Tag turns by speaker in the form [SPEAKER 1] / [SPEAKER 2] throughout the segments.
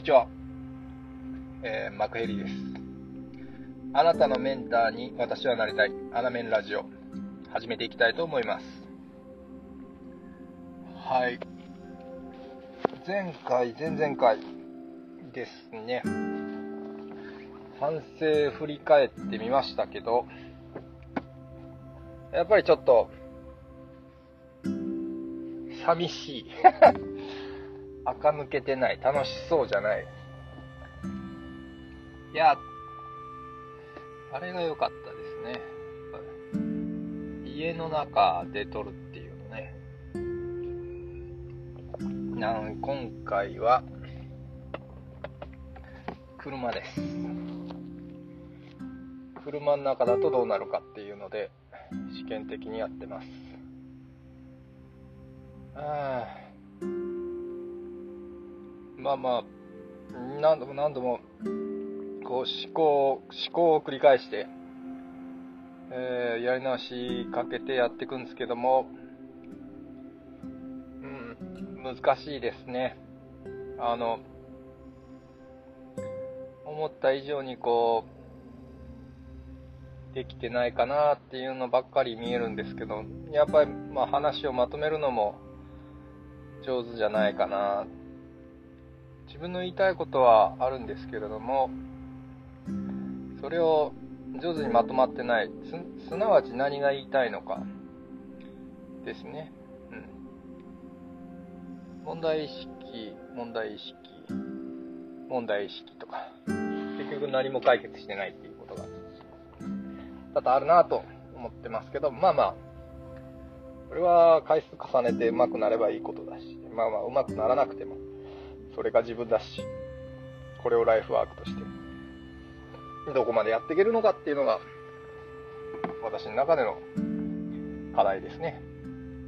[SPEAKER 1] にちは、えー、マクヘリです。あなたのメンターに私はなりたい、アナメンラジオ、始めていきたいと思います。はい。前回、前々回ですね、反省振り返ってみましたけど、やっぱりちょっと、寂しい。垢抜けてない。楽しそうじゃない。いや、あれが良かったですね。家の中で撮るっていうのね。なん今回は、車です。車の中だとどうなるかっていうので、試験的にやってます。あまあまあ、何度も何度も、こう思考、思考を繰り返して、えー、やり直しかけてやっていくんですけども、うん、難しいですね。あの、思った以上にこう、できてないかなっていうのばっかり見えるんですけど、やっぱり、まあ、話をまとめるのも上手じゃないかな。自分の言いたいことはあるんですけれども、それを上手にまとまってない。す、なわち何が言いたいのか。ですね。うん。問題意識、問題意識、問題意識とか。結局何も解決してないっていうことが、多々あるなと思ってますけど、まあまあ、これは回数重ねて上手くなればいいことだし、まあまあ上手くならなくても、それが自分だし、これをライフワークとして、どこまでやっていけるのかっていうのが、私の中での課題ですね。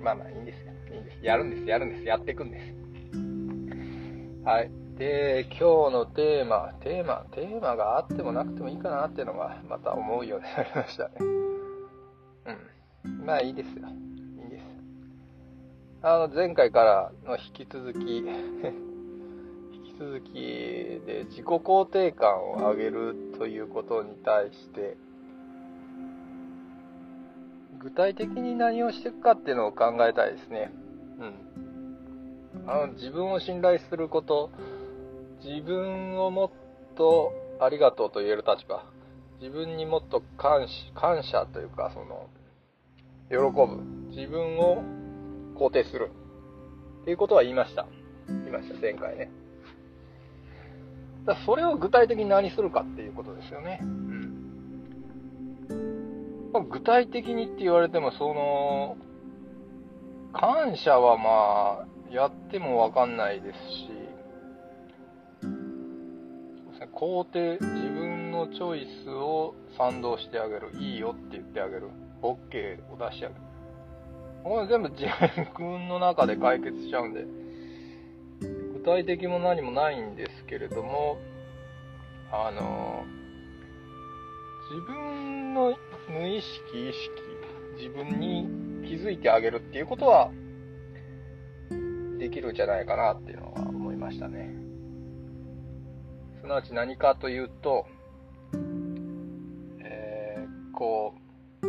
[SPEAKER 1] まあまあいいんです。いいんです。やるんです、やるんです、やっていくんです。はい。で、今日のテーマ、テーマ、テーマがあってもなくてもいいかなっていうのが、また思うようになりましたね。うん。まあいいですよ。あの、前回からの引き続き続きで自己肯定感を上げるということに対して、具体的に何をしていくかっていうのを考えたいですね。うん。あの、自分を信頼すること、自分をもっとありがとうと言える立場、自分にもっと感謝、感謝というか、その、喜ぶ。自分を肯定する。っていうことは言いました。言いました、前回ね。だそれを具体的に何するかっていうことですよね。うん。まあ、具体的にって言われても、その、感謝はまあ、やってもわかんないですし、肯定、自分のチョイスを賛同してあげる。いいよって言ってあげる。OK を出してあげる。これ全部自分の中で解決しちゃうんで、具体的も何もないんですけれども、あの、自分の無意識、意識、自分に気づいてあげるっていうことは、できるんじゃないかなっていうのは思いましたね。すなわち何かというと、えー、こう、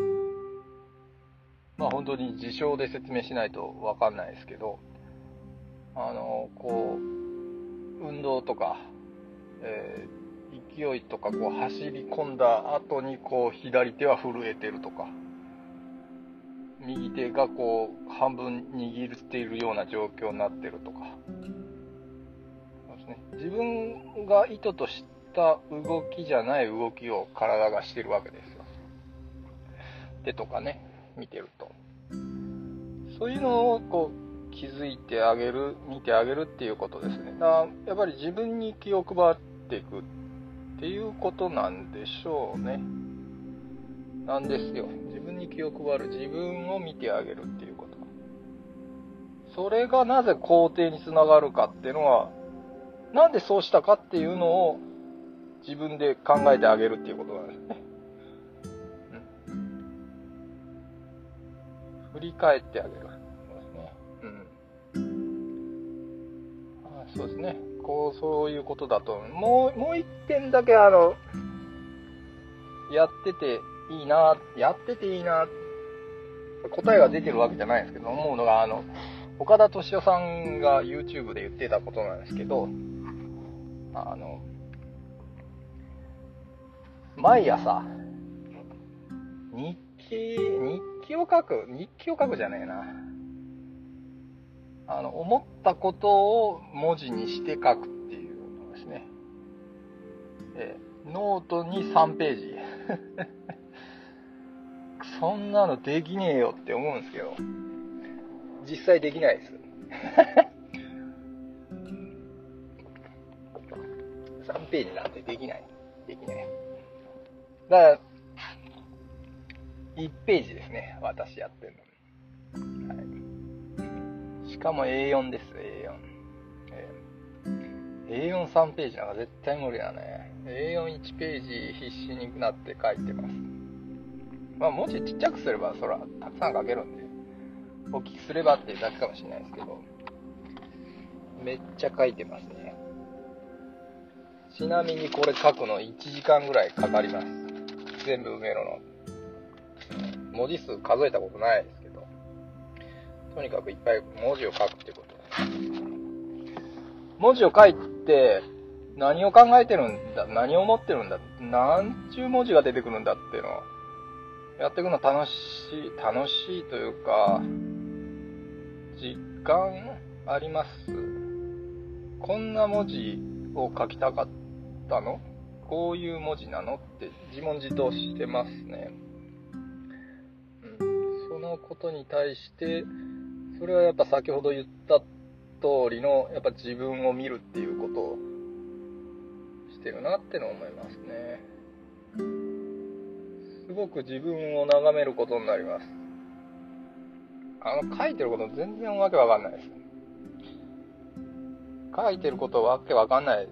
[SPEAKER 1] まあ本当に事象で説明しないとわかんないですけど、あの、こう、運動とか、えー、勢いとかこう走り込んだ後にこう左手は震えてるとか、右手がこう半分握っているような状況になってるとか、そうですね、自分が意図とした動きじゃない動きを体がしてるわけですよ。手とかね、見てると。そういうのをこう気づいてあげる、見てあげるっていうことですね。だからやっぱり自分に気を配っていくっていうことなんでしょうね。なんですよ。自分に気を配る、自分を見てあげるっていうこと。それがなぜ肯定につながるかっていうのは、なんでそうしたかっていうのを自分で考えてあげるっていうことなんですね。振り返ってあげる。そうですね。こう、そういうことだと、もう、もう一点だけあの、やってていいな、やってていいな、答えが出てるわけじゃないんですけど、思うのが、あの、岡田敏夫さんが YouTube で言ってたことなんですけど、あの、毎朝、日記、日記を書く、日記を書くじゃねえな。あの、思ったことを文字にして書くっていうのですね。えノートに3ページ。そんなのできねえよって思うんですけど、実際できないです。3ページなんてできない。できない。だから、1ページですね、私やってるの。しかも A4 です、A4。えー、A43 ページなんか絶対無理だね。A41 ページ必死になって書いてます。まあ、文字ちっちゃくすれば、そら、たくさん書けるんで、大きくすればっていうだけかもしれないですけど、めっちゃ書いてますね。ちなみにこれ書くの1時間ぐらいかかります。全部埋めるの。文字数数えたことないです、とにかくいっぱい文字を書くってこと文字を書いて、何を考えてるんだ、何を思ってるんだ、何ちゅう文字が出てくるんだっていうのを、やっていくの楽しい、楽しいというか、実感あります。こんな文字を書きたかったの？こういう文字なの？って自問自答してますね。うん、そのことに対して、それはやっぱ先ほど言った通りの、やっぱ自分を見るっていうことをしてるなっての思いますね。すごく自分を眺めることになります。あの、書いてること全然わけわかんないです。書いてることわけわかんないし、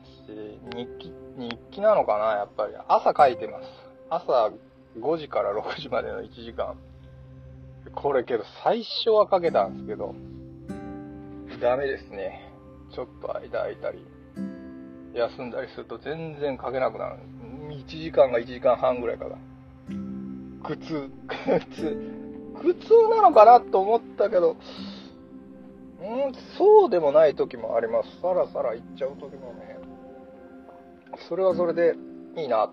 [SPEAKER 1] 日記、日記なのかなやっぱり。朝書いてます。朝5時から6時までの1時間。これけど最初は書けたんですけど、ダメですね。ちょっと間空いたり、休んだりすると全然書けなくなる。1時間が1時間半ぐらいかかる。苦痛、苦痛。苦痛なのかなと思ったけど、うん、そうでもない時もあります。さらさらいっちゃう時もね。それはそれでいいな。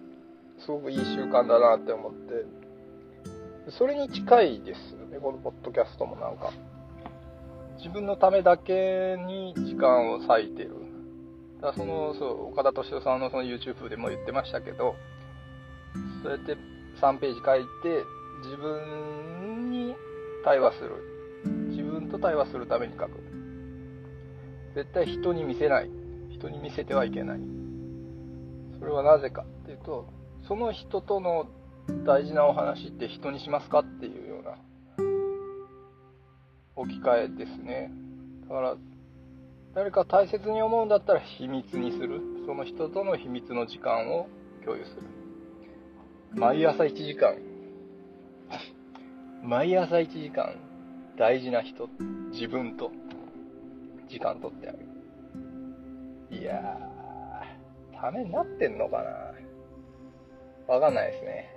[SPEAKER 1] すごくいい習慣だなって思って。それに近いですよね、このポッドキャストもなんか。自分のためだけに時間を割いてる。だその、そう、岡田敏夫さんのその YouTube でも言ってましたけど、そうやって3ページ書いて、自分に対話する。自分と対話するために書く。絶対人に見せない。人に見せてはいけない。それはなぜかっていうと、その人との大事なお話って人にしますかっていうような置き換えですね。だから、誰か大切に思うんだったら秘密にする。その人との秘密の時間を共有する。毎朝1時間。毎朝1時間、大事な人、自分と、時間取ってある。いやー、ためになってんのかなわかんないですね。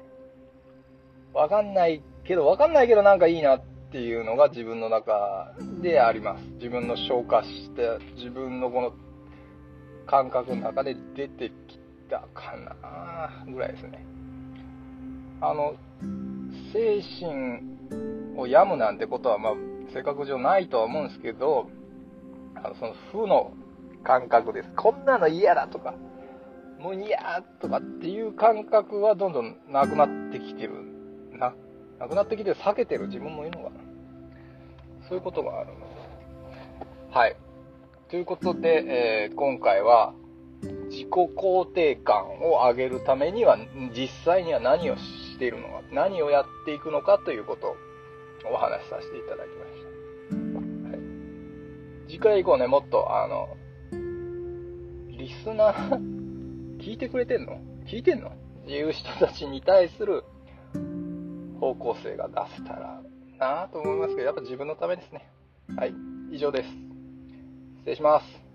[SPEAKER 1] わかんないけど、わかんないけどなんかいいなっていうのが自分の中であります。自分の消化して、自分のこの感覚の中で出てきたかなぐらいですね。あの、精神を病むなんてことは、まあ、性格上ないとは思うんですけど、あのその負の感覚です。こんなの嫌だとか、もう嫌とかっていう感覚はどんどんなくなってきてる。な、なくなってきて避けてる自分もいるのかな。そういうことがあるの。はい。ということで、えー、今回は、自己肯定感を上げるためには、実際には何をしているのか、何をやっていくのかということをお話しさせていただきました。はい、次回以降ね、もっと、あの、リスナー、聞いてくれてんの？聞いてんの？っていう人たちに対する高校生が出せたらなぁと思いますけど、やっぱ自分のためですね。はい、以上です。失礼します。